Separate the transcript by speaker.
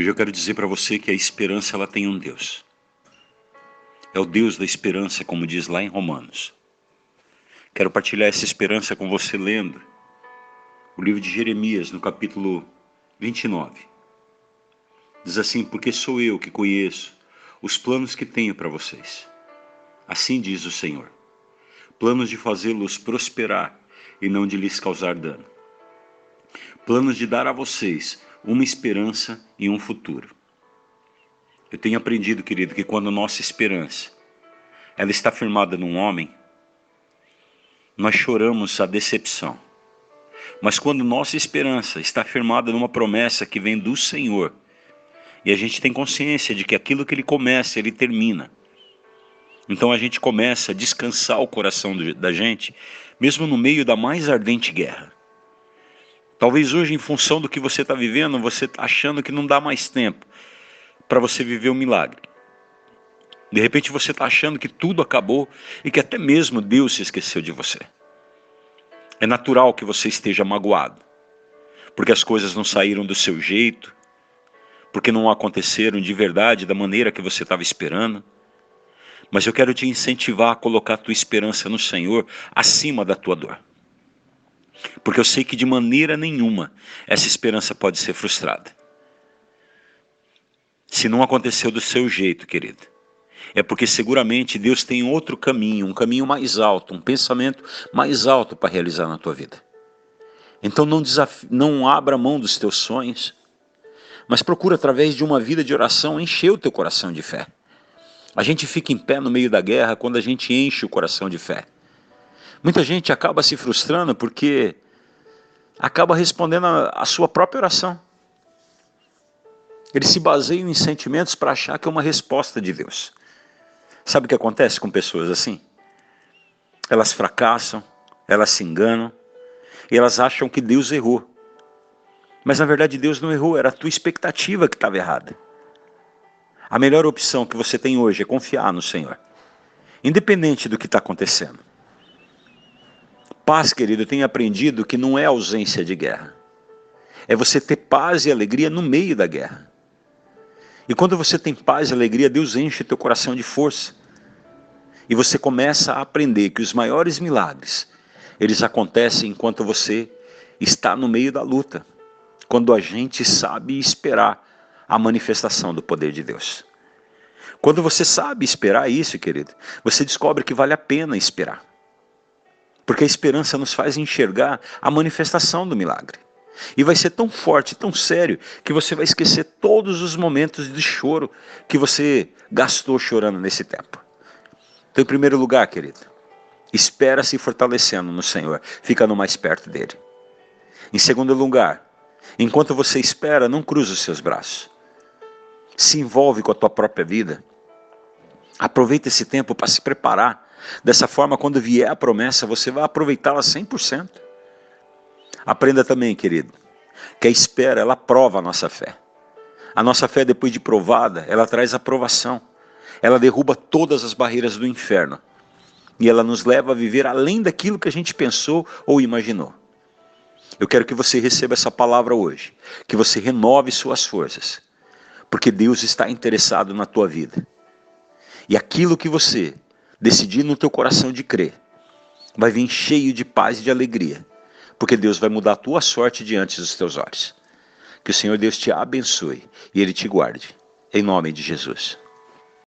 Speaker 1: Hoje eu quero dizer para você que a esperança ela tem um Deus. É o Deus da esperança, como diz lá em Romanos. Quero partilhar essa esperança com você lendo o livro de Jeremias, no capítulo 29. Diz assim: Porque sou eu que conheço os planos que tenho para vocês. Assim diz o Senhor: planos de fazê-los prosperar e não de lhes causar dano. Planos de dar a vocês uma esperança e um futuro. Eu tenho aprendido, querido, que quando nossa esperança ela está firmada num homem, nós choramos a decepção. Mas quando nossa esperança está firmada numa promessa que vem do Senhor, e a gente tem consciência de que aquilo que ele começa, ele termina. Então a gente começa a descansar o coração da gente, mesmo no meio da mais ardente guerra. Talvez hoje, em função do que você está vivendo, você está achando que não dá mais tempo para você viver o um milagre. De repente você está achando que tudo acabou e que até mesmo Deus se esqueceu de você. É natural que você esteja magoado, porque as coisas não saíram do seu jeito, porque não aconteceram de verdade da maneira que você estava esperando. Mas eu quero te incentivar a colocar a tua esperança no Senhor acima da tua dor. Porque eu sei que de maneira nenhuma essa esperança pode ser frustrada. Se não aconteceu do seu jeito, querido, é porque seguramente Deus tem outro caminho, um caminho mais alto, um pensamento mais alto para realizar na tua vida. Então não, não abra mão dos teus sonhos, mas procura através de uma vida de oração encher o teu coração de fé. A gente fica em pé no meio da guerra quando a gente enche o coração de fé. Muita gente acaba se frustrando porque acaba respondendo a, a sua própria oração. Eles se baseiam em sentimentos para achar que é uma resposta de Deus. Sabe o que acontece com pessoas assim? Elas fracassam, elas se enganam e elas acham que Deus errou. Mas na verdade Deus não errou, era a tua expectativa que estava errada. A melhor opção que você tem hoje é confiar no Senhor, independente do que está acontecendo. Paz, querido, eu tenho aprendido que não é ausência de guerra. É você ter paz e alegria no meio da guerra. E quando você tem paz e alegria, Deus enche teu coração de força. E você começa a aprender que os maiores milagres, eles acontecem enquanto você está no meio da luta. Quando a gente sabe esperar a manifestação do poder de Deus. Quando você sabe esperar isso, querido, você descobre que vale a pena esperar. Porque a esperança nos faz enxergar a manifestação do milagre. E vai ser tão forte, tão sério, que você vai esquecer todos os momentos de choro que você gastou chorando nesse tempo. Então, em primeiro lugar, querido, espera se fortalecendo no Senhor, ficando mais perto dele. Em segundo lugar, enquanto você espera, não cruza os seus braços. Se envolve com a tua própria vida. Aproveita esse tempo para se preparar Dessa forma, quando vier a promessa, você vai aproveitá-la 100%. Aprenda também, querido, que a espera, ela prova a nossa fé. A nossa fé, depois de provada, ela traz aprovação. Ela derruba todas as barreiras do inferno. E ela nos leva a viver além daquilo que a gente pensou ou imaginou. Eu quero que você receba essa palavra hoje, que você renove suas forças, porque Deus está interessado na tua vida. E aquilo que você decidir no teu coração de crer, vai vir cheio de paz e de alegria, porque Deus vai mudar a tua sorte diante dos teus olhos. Que o Senhor Deus te abençoe e Ele te guarde. Em nome de Jesus.